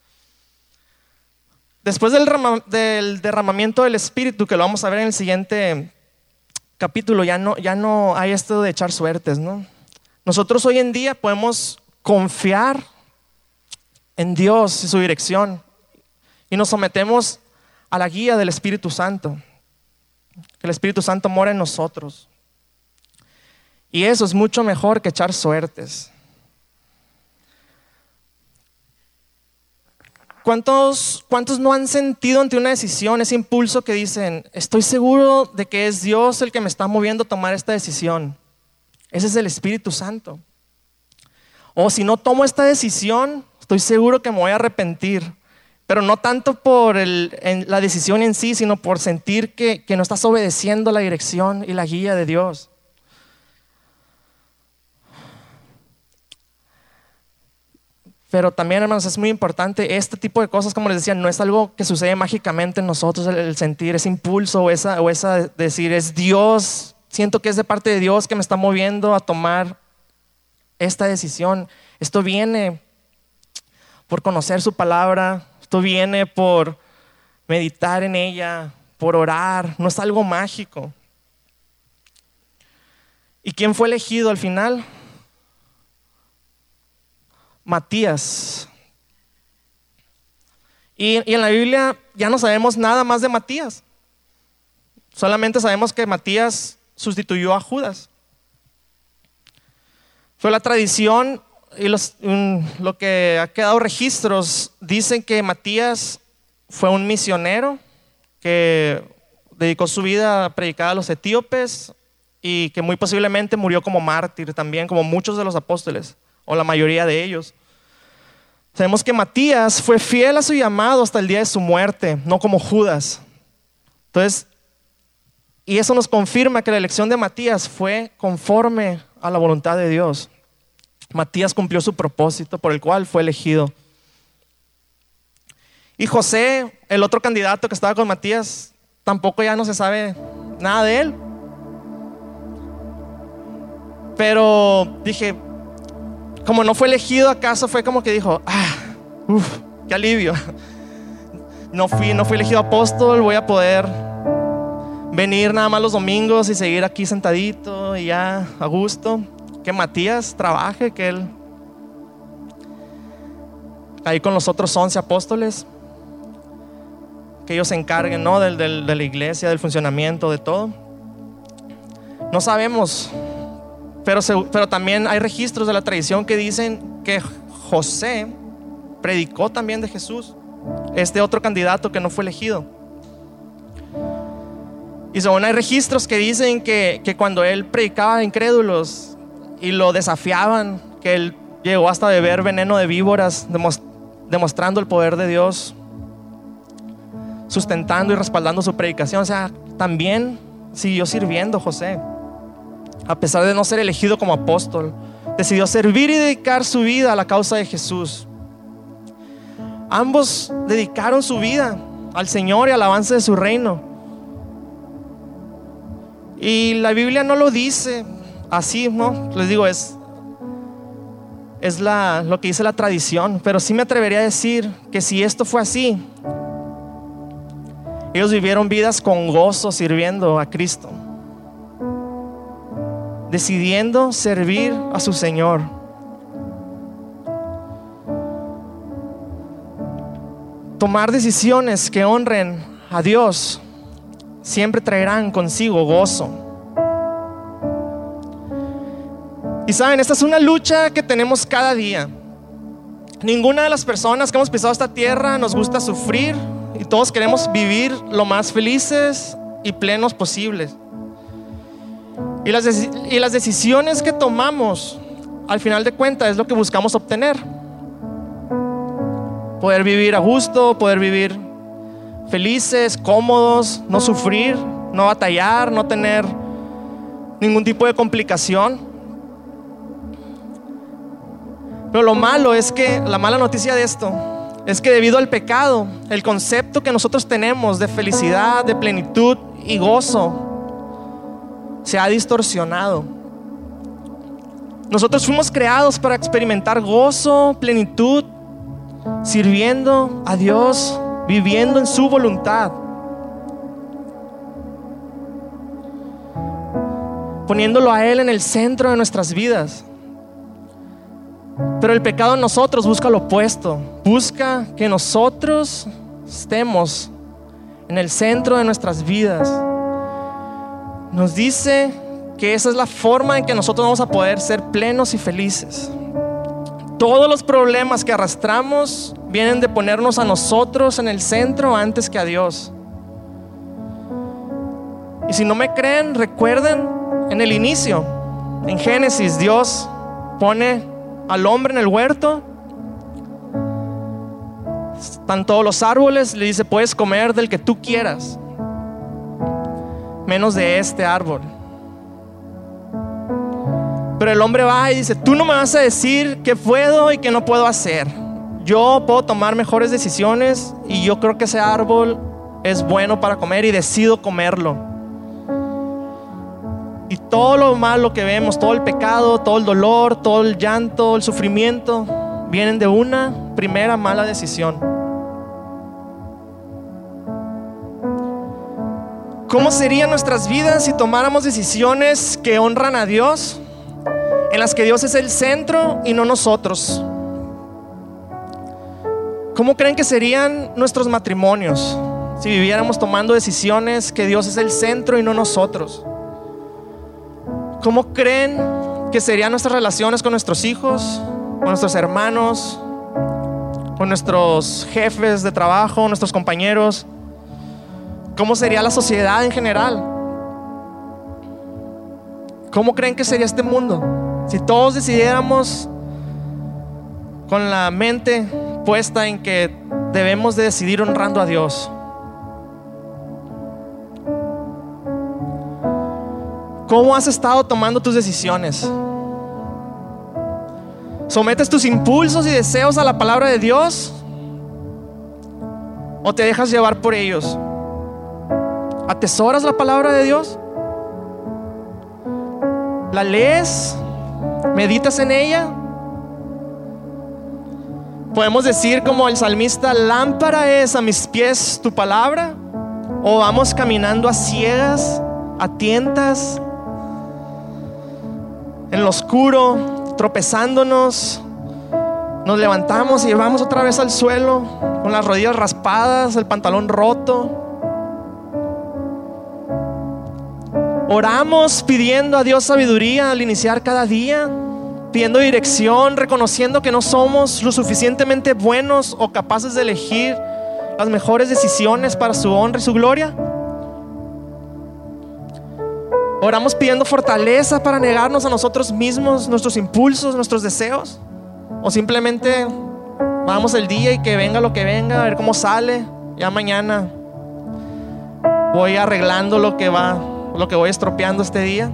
Después del, del, derramamiento del Espíritu, que lo vamos a ver en el siguiente capítulo, ya no, ya no hay esto de echar suertes, ¿no? Nosotros hoy en día podemos confiar en Dios y su dirección y nos sometemos a la guía del Espíritu Santo. Que el Espíritu Santo mora en nosotros. Y eso es mucho mejor que echar suertes. ¿Cuántos, ¿Cuántos no han sentido ante una decisión ese impulso que dicen, estoy seguro de que es Dios el que me está moviendo a tomar esta decisión? Ese es el Espíritu Santo. O si no tomo esta decisión, estoy seguro que me voy a arrepentir. Pero no tanto por la decisión en sí, sino por sentir que, que no estás obedeciendo la dirección y la guía de Dios. Pero también, hermanos, es muy importante, este tipo de cosas, como les decía, no es algo que sucede mágicamente en nosotros, el, sentir ese impulso o esa, o esa decir, es Dios, siento que es de parte de Dios que me está moviendo a tomar esta decisión. Esto viene por conocer su palabra, esto viene por meditar en ella, por orar, no es algo mágico. ¿Y quién fue elegido al final? Matías. Y, en la Biblia ya no sabemos nada más de Matías. Solamente sabemos que Matías sustituyó a Judas. Fue la tradición y lo que ha quedado registros dicen que Matías fue un misionero que dedicó su vida a predicar a los etíopes y que muy posiblemente murió como mártir también, como muchos de los apóstoles o la mayoría de ellos. Sabemos que Matías fue fiel a su llamado hasta el día de su muerte, no como Judas. Entonces, y eso nos confirma que la elección de Matías fue conforme a la voluntad de Dios. Matías cumplió su propósito por el cual fue elegido. Y José, el otro candidato que estaba con Matías, tampoco ya no se sabe nada de él. Pero dije, como no fue elegido, acaso fue como que dijo, ah, uff, qué alivio. *laughs* No fui, no fui elegido apóstol, voy a poder venir nada más los domingos y seguir aquí sentadito y ya a gusto. Que Matías trabaje, que él ahí con los otros once apóstoles, que ellos se encarguen ¿no? de la iglesia, del funcionamiento, de todo. No sabemos pero, pero también hay registros de la tradición que dicen que José predicó también de Jesús, este otro candidato que no fue elegido. Y según hay registros que dicen que, que cuando él predicaba a incrédulos y lo desafiaban, que él llegó hasta beber veneno de víboras, demostrando el poder de Dios, sustentando y respaldando su predicación. O sea, también siguió sirviendo José a pesar de no ser elegido como apóstol, decidió servir y dedicar su vida a la causa de Jesús. Ambos dedicaron su vida al Señor y al avance de su reino. Y la Biblia no lo dice así, ¿no? Les digo, es, es la, lo que dice la tradición, pero sí me atrevería a decir que si esto fue así, ellos vivieron vidas con gozo sirviendo a Cristo decidiendo servir a su Señor. tomar decisiones que honren a Dios siempre traerán consigo gozo. Y saben, esta es una lucha que tenemos cada día. Ninguna de las personas que hemos pisado esta tierra nos gusta sufrir y todos queremos vivir lo más felices y plenos posibles. Y las, y las decisiones que tomamos, al final de cuentas, es lo que buscamos obtener. Poder vivir a gusto, poder vivir felices, cómodos, no sufrir, no batallar, no tener ningún tipo de complicación. Pero lo malo es que, la mala noticia de esto, es que debido al pecado, el concepto que nosotros tenemos de felicidad, de plenitud y gozo, se ha distorsionado. Nosotros fuimos creados para experimentar gozo, plenitud, sirviendo a Dios viviendo en su voluntad. Poniéndolo a Él en el centro de nuestras vidas. Pero el pecado en nosotros busca lo opuesto. Busca que nosotros estemos en el centro de nuestras vidas. Nos dice que esa es la forma en que nosotros vamos a poder ser plenos y felices. Todos los problemas que arrastramos vienen de ponernos a nosotros en el centro antes que a Dios. Y si no me creen, recuerden en el inicio, en Génesis, Dios pone al hombre en el huerto. Están todos los árboles, le dice, puedes comer del que tú quieras, menos de este árbol. Pero el hombre va y dice, tú no me vas a decir qué puedo y qué no puedo hacer. Yo puedo tomar mejores decisiones y yo creo que ese árbol es bueno para comer y decido comerlo. Y todo lo malo que vemos, todo el pecado, todo el dolor, todo el llanto, el sufrimiento, vienen de una primera mala decisión. ¿Cómo serían nuestras vidas si tomáramos decisiones que honran a Dios? en las que Dios es el centro y no nosotros. ¿Cómo creen que serían nuestros matrimonios si viviéramos tomando decisiones que Dios es el centro y no nosotros? ¿Cómo creen que serían nuestras relaciones con nuestros hijos, con nuestros hermanos, con nuestros jefes de trabajo, nuestros compañeros? ¿Cómo sería la sociedad en general? ¿Cómo creen que sería este mundo? Si todos decidiéramos con la mente puesta en que debemos de decidir honrando a Dios. ¿Cómo has estado tomando tus decisiones? ¿Sometes tus impulsos y deseos a la palabra de Dios? ¿O te dejas llevar por ellos? ¿Atesoras la palabra de Dios? ¿La lees? ¿Meditas en ella? Podemos decir como el salmista, lámpara es a mis pies tu palabra. O vamos caminando a ciegas, a tientas, en lo oscuro, tropezándonos. Nos levantamos y vamos otra vez al suelo, con las rodillas raspadas, el pantalón roto. Oramos pidiendo a Dios sabiduría al iniciar cada día, pidiendo dirección, reconociendo que no somos lo suficientemente buenos o capaces de elegir las mejores decisiones para su honra y su gloria. Oramos pidiendo fortaleza para negarnos a nosotros mismos, nuestros impulsos, nuestros deseos. O simplemente vamos el día y que venga lo que venga, a ver cómo sale. Ya mañana voy arreglando lo que va lo que voy estropeando este día.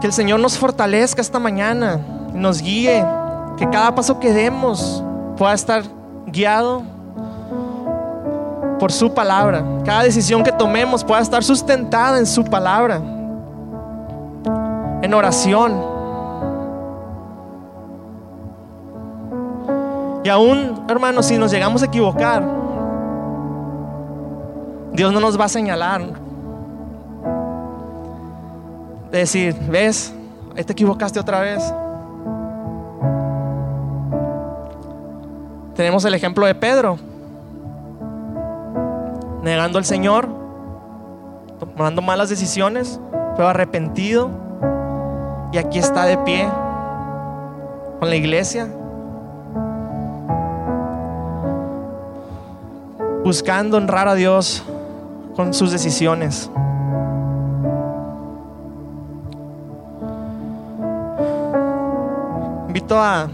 Que el Señor nos fortalezca esta mañana, nos guíe, que cada paso que demos pueda estar guiado por su palabra. Cada decisión que tomemos pueda estar sustentada en su palabra, en oración Y aún, hermanos, si nos llegamos a equivocar, Dios no nos va a señalar. Decir, ves, ahí te equivocaste otra vez. Tenemos el ejemplo de Pedro, negando al Señor, tomando malas decisiones, pero arrepentido. Y aquí está de pie con la iglesia, buscando honrar a Dios con sus decisiones. Invito a,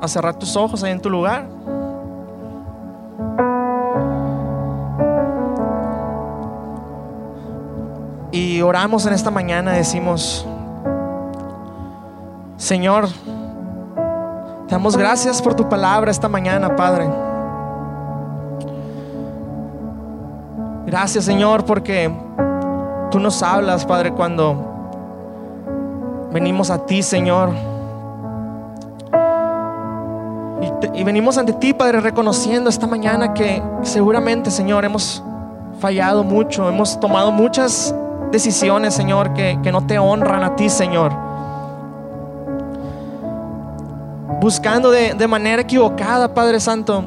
a cerrar tus ojos ahí en tu lugar. Y oramos en esta mañana, decimos, Señor, te damos gracias por tu palabra esta mañana, Padre. Gracias, Señor, porque tú nos hablas, Padre, cuando venimos a ti, Señor. Y, venimos ante ti, Padre, reconociendo esta mañana que seguramente, Señor, hemos fallado mucho, hemos tomado muchas decisiones, Señor, que, que no te honran a ti, Señor. Buscando de, de manera equivocada, Padre Santo,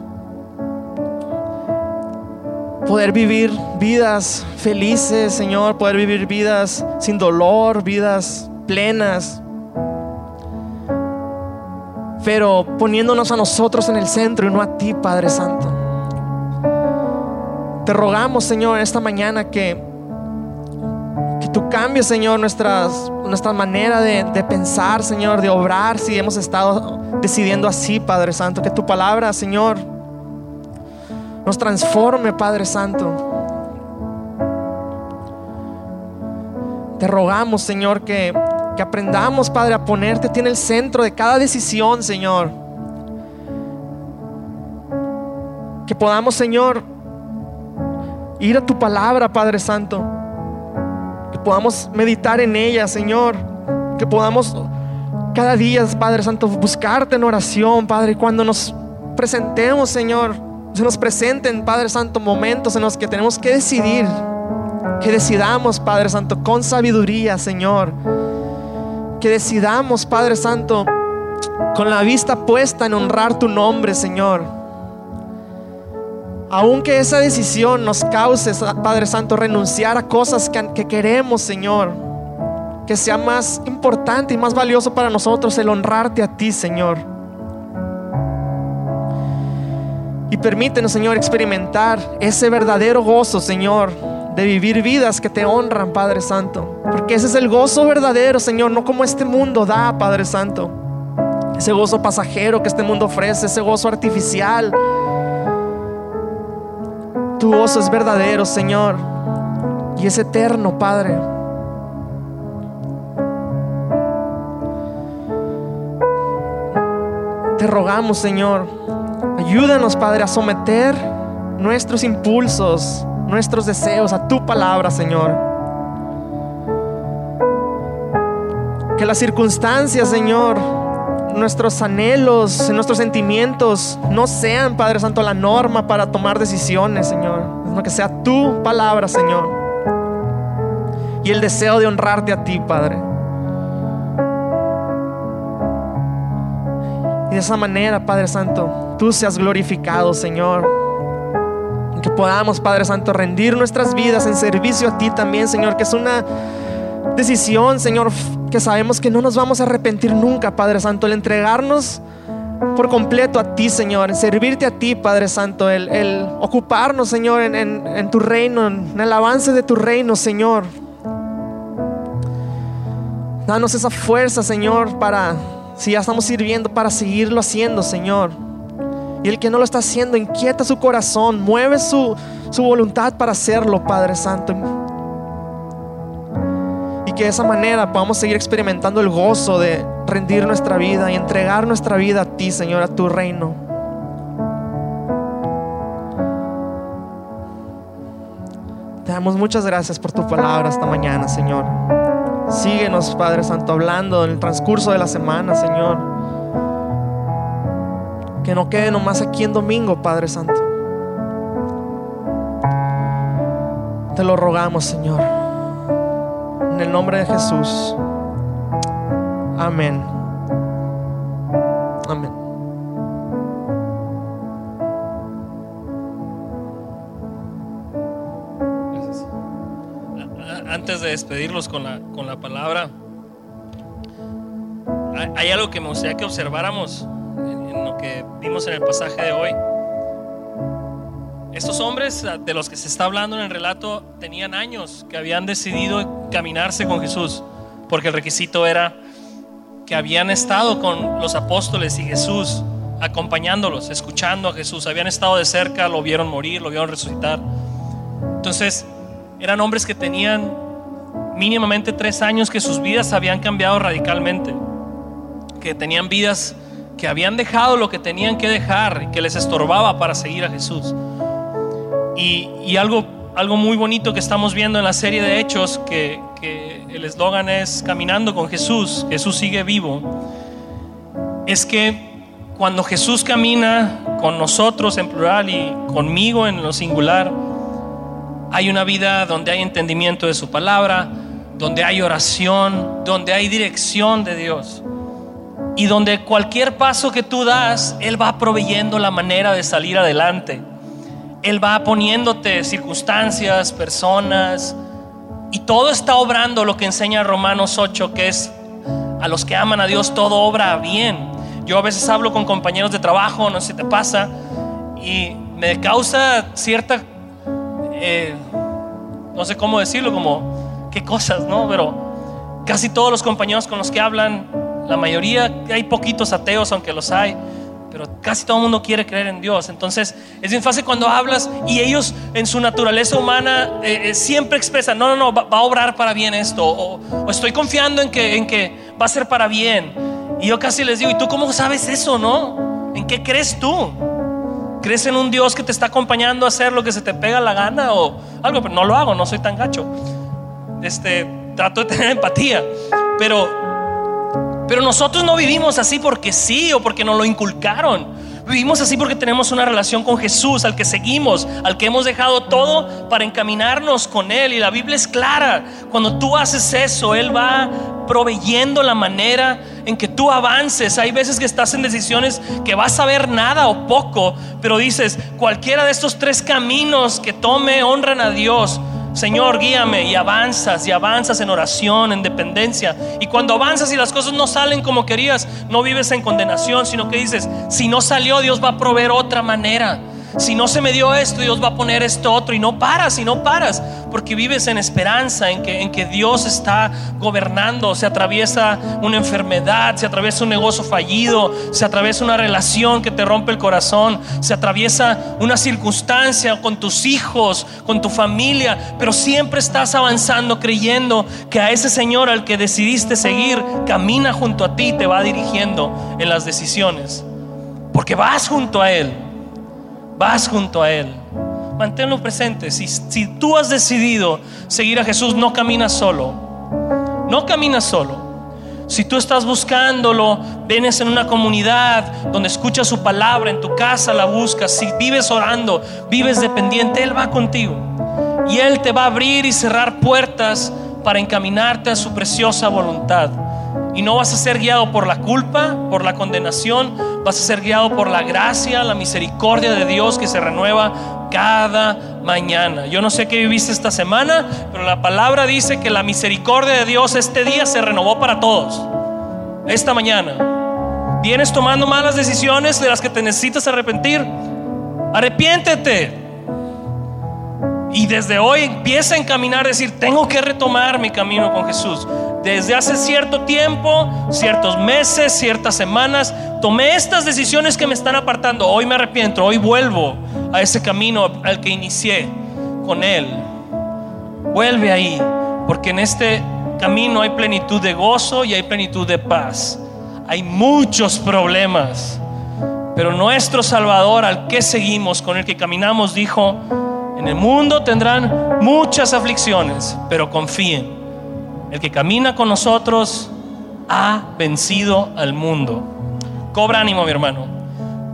poder vivir vidas felices, Señor, poder vivir vidas sin dolor, vidas plenas. Pero poniéndonos a nosotros en el centro y no a ti, Padre Santo. Te rogamos, Señor, esta mañana que, que tú cambies, Señor, nuestras, nuestra manera de, de pensar, Señor, de obrar, si hemos estado decidiendo así, Padre Santo. Que tu palabra, Señor, nos transforme, Padre Santo. Te rogamos, Señor, que, que aprendamos, Padre, a ponerte a ti en el centro de cada decisión, Señor. Que podamos, Señor, ir a tu palabra, Padre Santo. Que podamos meditar en ella, Señor. Que podamos cada día, Padre Santo, buscarte en oración, Padre. Cuando nos presentemos, Señor, se nos presenten, Padre Santo, momentos en los que tenemos que decidir. Que decidamos, Padre Santo, con sabiduría, Señor. Que decidamos, Padre Santo, con la vista puesta en honrar tu nombre, Señor. Aunque esa decisión nos cause, Padre Santo, renunciar a cosas que, que queremos, Señor. Que sea más importante y más valioso para nosotros el honrarte a ti, Señor. Y permítenos, Señor, experimentar ese verdadero gozo, Señor, de vivir vidas que te honran, Padre Santo. Porque ese es el gozo verdadero, Señor, no como este mundo da, Padre Santo. Ese gozo pasajero que este mundo ofrece, ese gozo artificial. Tu gozo es verdadero, Señor, y es eterno, Padre. Te rogamos, Señor, ayúdanos, Padre, a someter nuestros impulsos, nuestros deseos a tu palabra, Señor. Que las circunstancias, Señor, nuestros anhelos, nuestros sentimientos no sean, Padre Santo, la norma para tomar decisiones, Señor. Sino que sea tu palabra, Señor. Y el deseo de honrarte a ti, Padre. De esa manera, Padre Santo, tú seas glorificado, Señor. Que podamos, Padre Santo, rendir nuestras vidas en servicio a ti también, Señor, que es una decisión, Señor, que sabemos que no nos vamos a arrepentir nunca, Padre Santo, el entregarnos por completo a ti, Señor, en servirte a ti, Padre Santo, el, ocuparnos, Señor, en, en tu reino, en el avance de tu reino, Señor. Danos esa fuerza, Señor, para, si ya estamos sirviendo, para seguirlo haciendo, Señor. Y el que no lo está haciendo, inquieta su corazón, mueve su, su voluntad para hacerlo, Padre Santo. Y que de esa manera podamos seguir experimentando el gozo de rendir nuestra vida y entregar nuestra vida a ti, Señor, a tu reino. Te damos muchas gracias por tu palabra esta mañana, Señor. Síguenos, Padre Santo, hablando en el transcurso de la semana, Señor. Que no quede nomás aquí en domingo, Padre Santo. Te lo rogamos, Señor. En el nombre de Jesús. Amén. Amén. De despedirlos con la, con la palabra, hay, algo que me gustaría que observáramos en, lo que vimos en el pasaje de hoy. Estos hombres de los que se está hablando en el relato tenían años que habían decidido caminarse con Jesús, porque el requisito era que habían estado con los apóstoles y Jesús acompañándolos, escuchando a Jesús, habían estado de cerca, lo vieron morir, lo vieron resucitar. Entonces, eran hombres que tenían mínimamente tres años que sus vidas habían cambiado radicalmente, que tenían vidas que habían dejado lo que tenían que dejar, que les estorbaba para seguir a Jesús. Y, algo, algo muy bonito que estamos viendo en la serie de Hechos, que el eslogan es Caminando con Jesús, Jesús sigue vivo, es que cuando Jesús camina con nosotros en plural y conmigo en lo singular, hay una vida donde hay entendimiento de su palabra, donde hay oración, donde hay dirección de Dios. Y donde cualquier paso que tú das, Él va proveyendo la manera de salir adelante. Él va poniéndote circunstancias, personas, y todo está obrando lo que enseña Romanos 8, que es a los que aman a Dios todo obra bien. Yo a veces hablo con compañeros de trabajo, no sé si te pasa, y me causa cierta eh, no sé cómo decirlo, como qué cosas, ¿no? Pero casi todos los compañeros con los que hablan, la mayoría, hay poquitos ateos, aunque los hay, pero casi todo el mundo quiere creer en Dios. Entonces es bien fácil cuando hablas y ellos en su naturaleza humana eh, eh, siempre expresan, no, no, no, va, a obrar para bien esto, o, estoy confiando en que, en que va a ser para bien. Y yo casi les digo, ¿y tú cómo sabes eso, no? ¿En qué crees tú? ¿Crees en un Dios que te está acompañando a hacer lo que se te pega la gana o algo? Pero no lo hago, no soy tan gacho. Este, trato de tener *laughs* empatía. Pero, pero nosotros no vivimos así porque sí o porque nos lo inculcaron. Vivimos así porque tenemos una relación con Jesús, al que seguimos, al que hemos dejado todo para encaminarnos con Él. Y la Biblia es clara. Cuando tú haces eso, Él va proveyendo la manera en que tú avances. Hay veces que estás en decisiones que vas a ver nada o poco, pero dices, cualquiera de estos tres caminos que tome honran a Dios. Señor, guíame y avanzas y avanzas en oración, en dependencia. Y cuando avanzas y las cosas no salen como querías, no vives en condenación, sino que dices, si no salió, Dios va a proveer otra manera. Si no se me dio esto, Dios va a poner esto otro. Y no paras, y no paras, porque vives en esperanza, en que, en que Dios está gobernando. Se atraviesa una enfermedad, se atraviesa un negocio fallido, se atraviesa una relación que te rompe el corazón, se atraviesa una circunstancia con tus hijos, con tu familia, pero siempre estás avanzando creyendo que a ese Señor al que decidiste seguir camina junto a ti, te va dirigiendo en las decisiones. Porque vas junto a Él vas junto a Él. Manténlo presente. Si, si tú has decidido seguir a Jesús, no caminas solo. No caminas solo. Si tú estás buscándolo, vienes en una comunidad donde escuchas su palabra, en tu casa la buscas, si vives orando, vives dependiente, Él va contigo. Y Él te va a abrir y cerrar puertas para encaminarte a su preciosa voluntad. Y no vas a ser guiado por la culpa, por la condenación, vas a ser guiado por la gracia, la misericordia de Dios que se renueva cada mañana. Yo no sé qué viviste esta semana, pero la palabra dice que la misericordia de Dios este día se renovó para todos. Esta mañana. ¿Vienes tomando malas decisiones de las que te necesitas arrepentir? Arrepiéntete. Y desde hoy empieza a encaminar, decir, tengo que retomar mi camino con Jesús. Desde hace cierto tiempo, ciertos meses, ciertas semanas, tomé estas decisiones que me están apartando. Hoy me arrepiento, hoy vuelvo a ese camino al que inicié con Él. Vuelve ahí, porque en este camino hay plenitud de gozo y hay plenitud de paz. Hay muchos problemas, pero nuestro Salvador al que seguimos, con el que caminamos, dijo, en el mundo tendrán muchas aflicciones, pero confíen. El que camina con nosotros ha vencido al mundo. Cobra ánimo, mi hermano.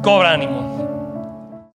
Cobra ánimo.